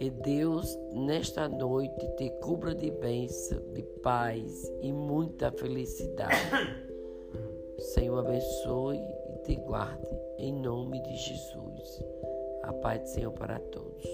Que Deus, nesta noite, te cubra de bênção, de paz e muita felicidade. Senhor, abençoe e te guarde, em nome de Jesus. A paz do Senhor para todos.